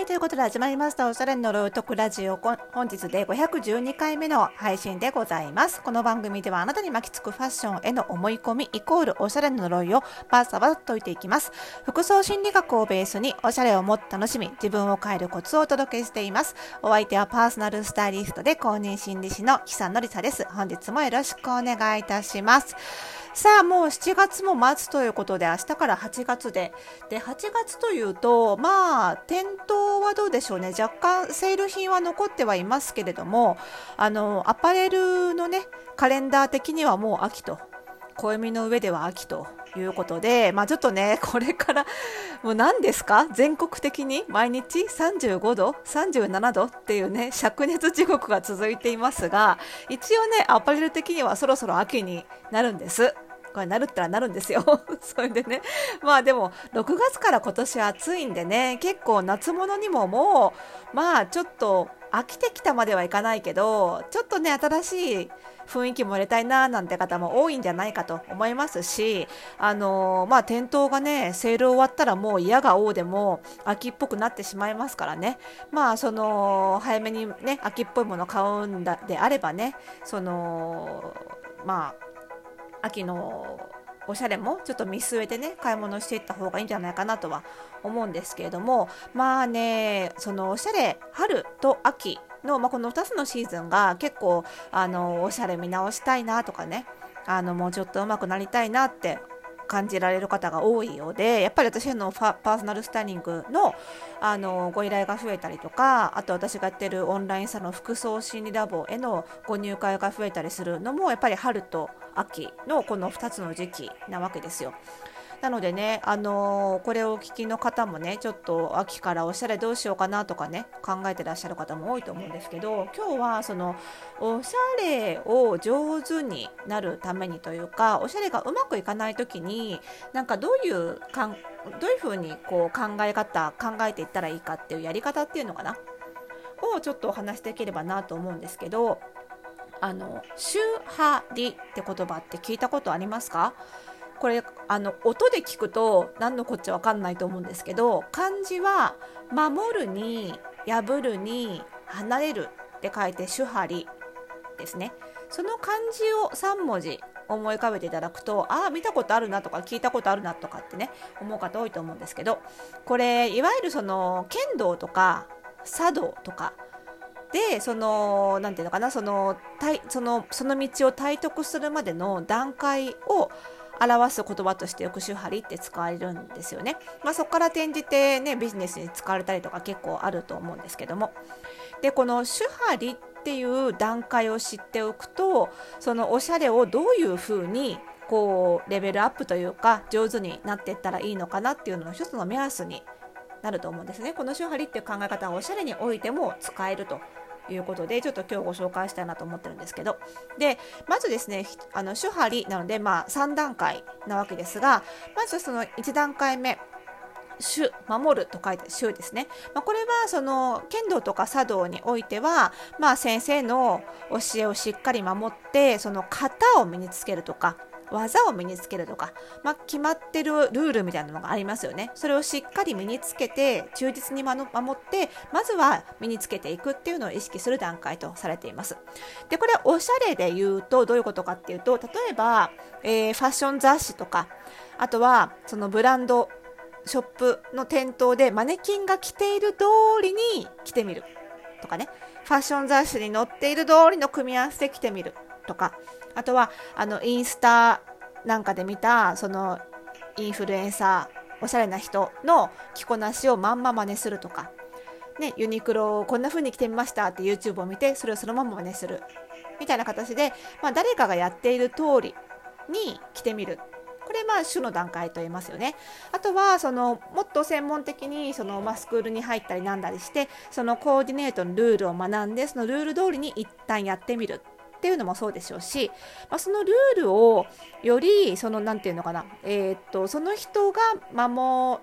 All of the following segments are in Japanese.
はい、ということで始まりましたおしゃれのロイトクラジオ。本日で512回目の配信でございます。この番組ではあなたに巻きつくファッションへの思い込みイコールおしゃれの呪いをバーサバと解いていきます。服装心理学をベースにおしゃれをもっと楽しみ自分を変えるコツをお届けしています。お相手はパーソナルスタイリストで公認心理師の木さんのりさです。本日もよろしくお願いいたします。さあもう7月も待つということで明日から8月で。で8月というとまあ店頭はどうでしょうね。若干セール品は残ってはいますけれどもあのアパレルのねカレンダー的にはもう秋と暦の上では秋ということで、まあ、ちょっとね、これからもう何ですか？全国的に？毎日？35度、37度？っていうね、灼熱地獄が続いていますが、一応ね、アパレル的にはそろそろ秋になるんです。これなるったらなるんですよ。それでね。まあでも、6月から今年暑いんでね、結構夏物にももう、まあちょっと飽きてきたまではいかないけど、ちょっとね、新しい雰囲気も入れたいななんて方も多いんじゃないかと思いますし、あのー、まあ店頭がね、セール終わったらもう嫌が王でも秋っぽくなってしまいますからね。まあその、早めにね、秋っぽいもの買うんだであればね、その、まあ、秋のおしゃれもちょっと見据えてね買い物していった方がいいんじゃないかなとは思うんですけれどもまあねそのおしゃれ春と秋の、まあ、この2つのシーズンが結構あのおしゃれ見直したいなとかねあのもうちょっと上手くなりたいなって感じられる方が多いようでやっぱり私のパーソナルスタイリングのあのご依頼が増えたりとかあと私がやってるオンラインサロン服装心理ラボへのご入会が増えたりするのもやっぱり春と秋のこの2つの時期なわけですよ。なのでね、あのー、これをお聞きの方もね、ちょっと秋からおしゃれどうしようかなとかね、考えてらっしゃる方も多いと思うんですけど、今日はそのおしゃれを上手になるためにというか、おしゃれがうまくいかない時に、なんかどういうかんどういうふうにこう考え方、考えていったらいいかっていうやり方っていうのかな、をちょっとお話しできればなと思うんですけど、あの、周波りって言葉って聞いたことありますか？これあの音で聞くと何のこっちゃ分かんないと思うんですけど漢字は「守る」に「破る」に「離れる」って書いて「主張り」ですね。その漢字を3文字思い浮かべていただくとああ見たことあるなとか聞いたことあるなとかってね思う方多いと思うんですけどこれいわゆるその剣道とか茶道とかでその何て言うのかなそのそのその道を体得するまでの段階を表す言葉として抑止張りって使われるんですよね。まあ、そこから転じてねビジネスに使われたりとか結構あると思うんですけども。でこの主張りっていう段階を知っておくとそのおしゃれをどういうふうにこうレベルアップというか上手になっていったらいいのかなっていうのの一つの目安になると思うんですね。この手張りっていう考え方はおしゃれにおいても使えるということでちょっと今日ご紹介したいなと思ってるんですけど。でまずですねあの手張りなので、まあ、3段階なわけですがまずその1段階目主守ると書いて主ですね、まあ、これはその剣道とか茶道においては、まあ、先生の教えをしっかり守ってその型を身につけるとか技を身につけるとか、まあ、決まってるルールみたいなのがありますよね。それをしっかり身につけて、忠実に守って、まずは身につけていくっていうのを意識する段階とされています。で、これおしゃれで言うとどういうことかっていうと、例えば、えー、ファッション雑誌とか、あとはそのブランドショップの店頭でマネキンが着ている通りに着てみるとかね、ファッション雑誌に載っている通りの組み合わせで着てみるとか、あとはあのインスタなんかで見たそのインフルエンサーおしゃれな人の着こなしをまんま真似するとか、ね、ユニクロをこんな風に着てみましたって YouTube を見てそれをそのまま真似する。みたいな形で、まあ、誰かがやっている通りに着てみる。これまあ種の段階と言いますよね。あとはそのもっと専門的にその、まあ、スクールに入ったりなんだりしてそのコーディネートのルールを学んでそのルール通りに一旦やってみる。っていうのもそうでしょうし、まあ、そのルールをよりその何て言うのかな、えー、っとその人が守っ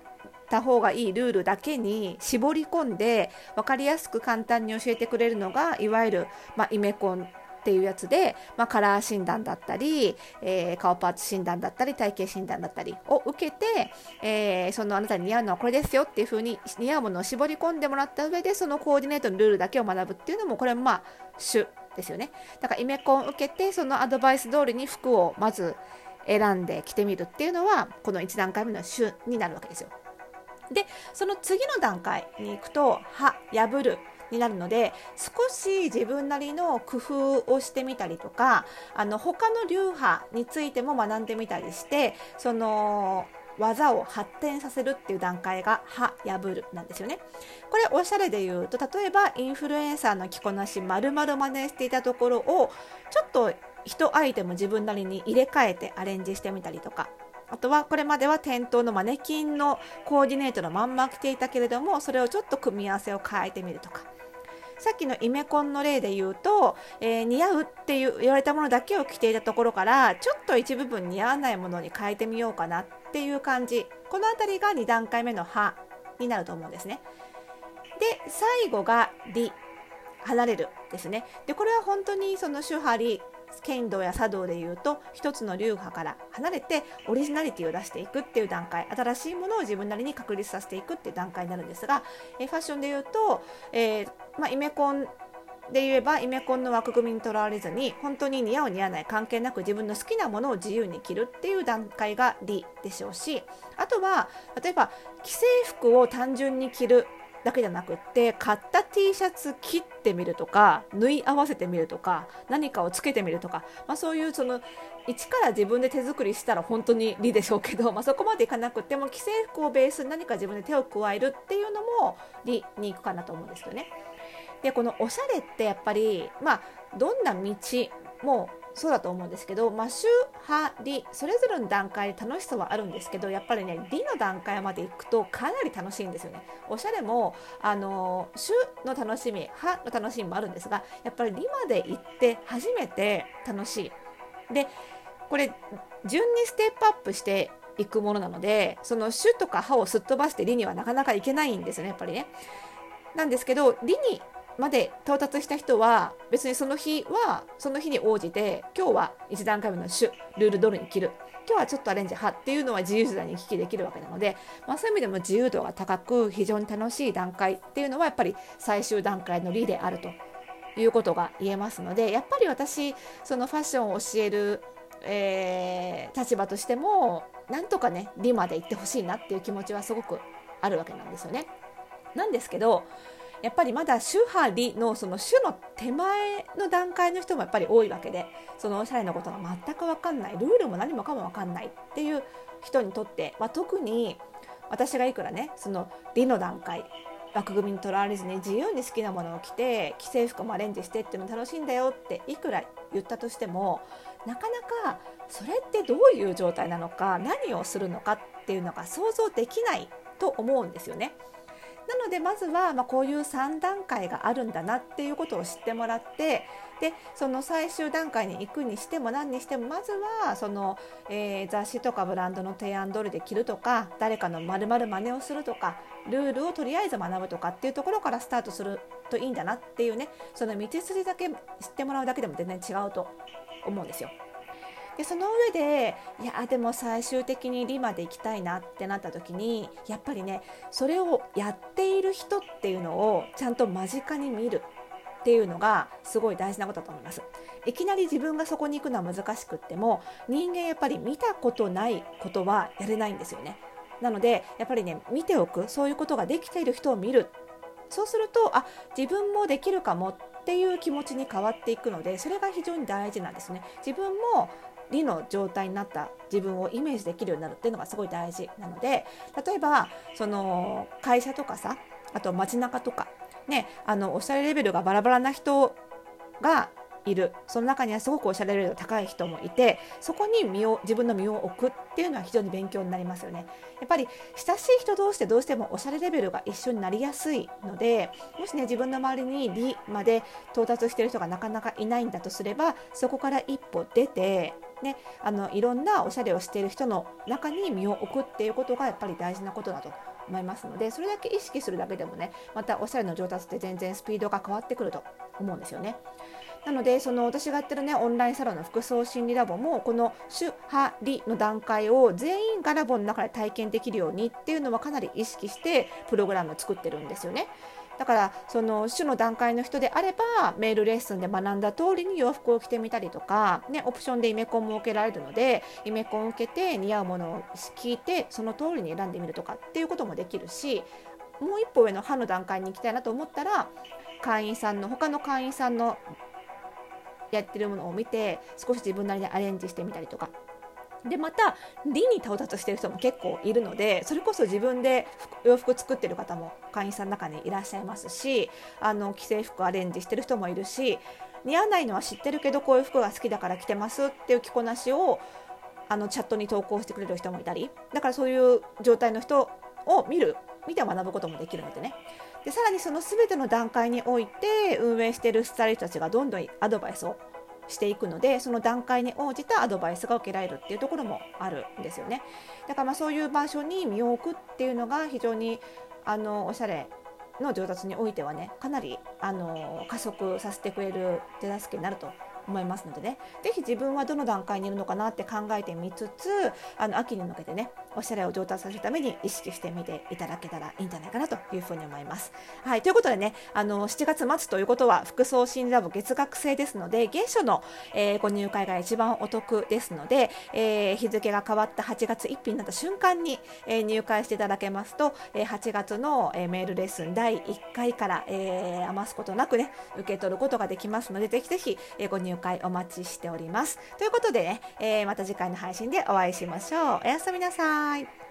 た方がいいルールだけに絞り込んで分かりやすく簡単に教えてくれるのがいわゆる、まあ、イメコンっていうやつで、まあ、カラー診断だったり、えー、顔パーツ診断だったり体型診断だったりを受けて、えー、そのあなたに似合うのはこれですよっていう風に似合うものを絞り込んでもらった上でそのコーディネートのルールだけを学ぶっていうのもこれもまあ主ですよね。だからイメコンを受けてそのアドバイス通りに服をまず選んで着てみるっていうのはこの1段階目の主になるわけですよ。でその次の段階に行くと「は」「破る」になるので少し自分なりの工夫をしてみたりとかあの他の流派についても学んでみたりしてその技を発展させるっていう段階が「は破る」なんですよね。これおしゃれで言うと例えばインフルエンサーの着こなし丸々真似していたところをちょっと1アイテム自分なりに入れ替えてアレンジしてみたりとかあとはこれまでは店頭のマネキンのコーディネートのまんま着ていたけれどもそれをちょっと組み合わせを変えてみるとかさっきのイメコンの例で言うと、えー、似合うって言われたものだけを着ていたところからちょっと一部分似合わないものに変えてみようかなっっていう感じこの辺りが2段階目の「は」になると思うんですね。で最後が「り」離れるですね。でこれは本当にその手張り剣道や茶道でいうと一つの流派から離れてオリジナリティを出していくっていう段階新しいものを自分なりに確立させていくっていう段階になるんですが、えファッションでいうと、えー、まあ、イメコンで言えばイメコンの枠組みにとらわれずに本当に似合う似合わない関係なく自分の好きなものを自由に着るっていう段階が理でしょうしあとは例えば既製服を単純に着るだけじゃなくって買った T シャツ切ってみるとか縫い合わせてみるとか何かをつけてみるとか、まあ、そういうその一から自分で手作りしたら本当に理でしょうけど、まあ、そこまでいかなくても既製服をベースに何か自分で手を加えるっていうのも理に行くかなと思うんですよね。でこのおしゃれってやっぱり、まあ、どんな道もそうだと思うんですけど、まあ、主派理それぞれの段階で楽しさはあるんですけどやっぱりね理の段階まで行くとかなり楽しいんですよね。おしゃれもあの主の楽しみ派の楽しみもあるんですがやっぱり理まで行って初めて楽しい。でこれ順にステップアップしていくものなのでその主とか歯をすっ飛ばして理にはなかなかいけないんですよねやっぱりね。なんですけど理にまで到達した人は別にその日はその日に応じて今日は1段階目の種ルール通りに切る今日はちょっとアレンジ派っていうのは自由自在に聞きできるわけなので、まあ、そういう意味でも自由度が高く非常に楽しい段階っていうのはやっぱり最終段階の理であるということが言えますのでやっぱり私そのファッションを教える、えー、立場としてもなんとかね理まで行ってほしいなっていう気持ちはすごくあるわけなんですよね。なんですけどやっぱりまだ主派理のその主の手前の段階の人もやっぱり多いわけでそのおしゃれのことが全く分かんないルールも何もかも分かんないっていう人にとって、まあ、特に私がいくらねその理の段階枠組みにとらわれずに自由に好きなものを着て既製服もアレンジしてっていうの楽しいんだよっていくら言ったとしてもなかなかそれってどういう状態なのか何をするのかっていうのが想像できないと思うんですよね。なのでまずはまこういう3段階があるんだなっていうことを知ってもらってでその最終段階に行くにしても何にしてもまずはその、えー、雑誌とかブランドの提案通りで着るとか誰かのまるまる真似をするとかルールをとりあえず学ぶとかっていうところからスタートするといいんだなっていうねその道筋だけ知ってもらうだけでも全然違うと思うんですよ。でその上でいやでも最終的にリまで行きたいなってなった時にやっぱりねそれをやっている人っていうのをちゃんと間近に見るっていうのがすごい大事なことだと思います。いきなり自分がそこに行くのは難しくっても人間やっぱり見たことないことはやれないんですよね。なのでやっぱりね見ておくそういうことができている人を見る。そうするとあ自分もできるかもっていう気持ちに変わっていくのでそれが非常に大事なんですね。自分も理の状態になった自分をイメージできるようになるっていうのがすごい大事なので例えばその会社とかさあと街中とかねあのおしゃれレベルがバラバラな人がいる。その中にはすごくおしゃれレベルが高い人もいてそこに身を自分の身を置くっていうのは非常に勉強になりますよね。やっぱり親しい人同士でどうしてもおしゃれレベルが一緒になりやすいのでもしね自分の周りに理まで到達している人がなかなかいないんだとすればそこから一歩出てね、あのいろんなおしゃれをしている人の中に身を置くっていうことがやっぱり大事なことだと思いますのでそれだけ意識するだけでもねまたおしゃれの上達って全然スピードが変わってくると思うんですよね。なのでその私がやってるねオンラインサロンの服装心理ラボもこの主ハリの段階を全員がラボの中で体験できるようにっていうのはかなり意識してプログラム作ってるんですよね。だからその種の段階の人であればメールレッスンで学んだ通りに洋服を着てみたりとか、ね、オプションでイメコンも受けられるのでイメコンを受けて似合うものを聞いてその通りに選んでみるとかっていうこともできるしもう一歩上の歯の段階に行きたいなと思ったら会員さんの他の会員さんのやってるものを見て少し自分なりにアレンジしてみたりとかでまた理に到達してる人も結構いるのでそれこそ自分で洋服作ってる方も会員さんの中にいらっしゃいますしあの既製服アレンジしてる人もいるし似合わないのは知ってるけどこういう服が好きだから着てますっていう着こなしをあのチャットに投稿してくれる人もいたりだからそういう状態の人を見る見て学ぶこともできるのでね。でさらにその全ての段階において運営してるスタイリストたちがどんどんアドバイスをしていくのでその段階に応じたアドバイスが受けられるっていうところもあるんですよね。だからまあそういう場所に身を置くっていうのが非常にあのおしゃれの上達においてはねかなりあの加速させてくれる手助けになると思いますのでね。是非自分はどの段階にいるのかなって考えてみつつあの秋に向けてねおしゃれを上達させるために意識してみていただけたらいいんじゃないかなというふうに思います。はい、ということでねあの7月末ということは服装心理ラボ月額制ですので月初の、えー、ご入会が一番お得ですので、えー、日付が変わった8月1日になった瞬間に、えー、入会していただけますと、え8月の、えメールレッスン第1回から、え余すことなくね受け取ることができますのでぜひぜひ、えご入会お待ちしております。ということでね、えまた次回の配信でお会いしましょう。おやすみなさい。Bye.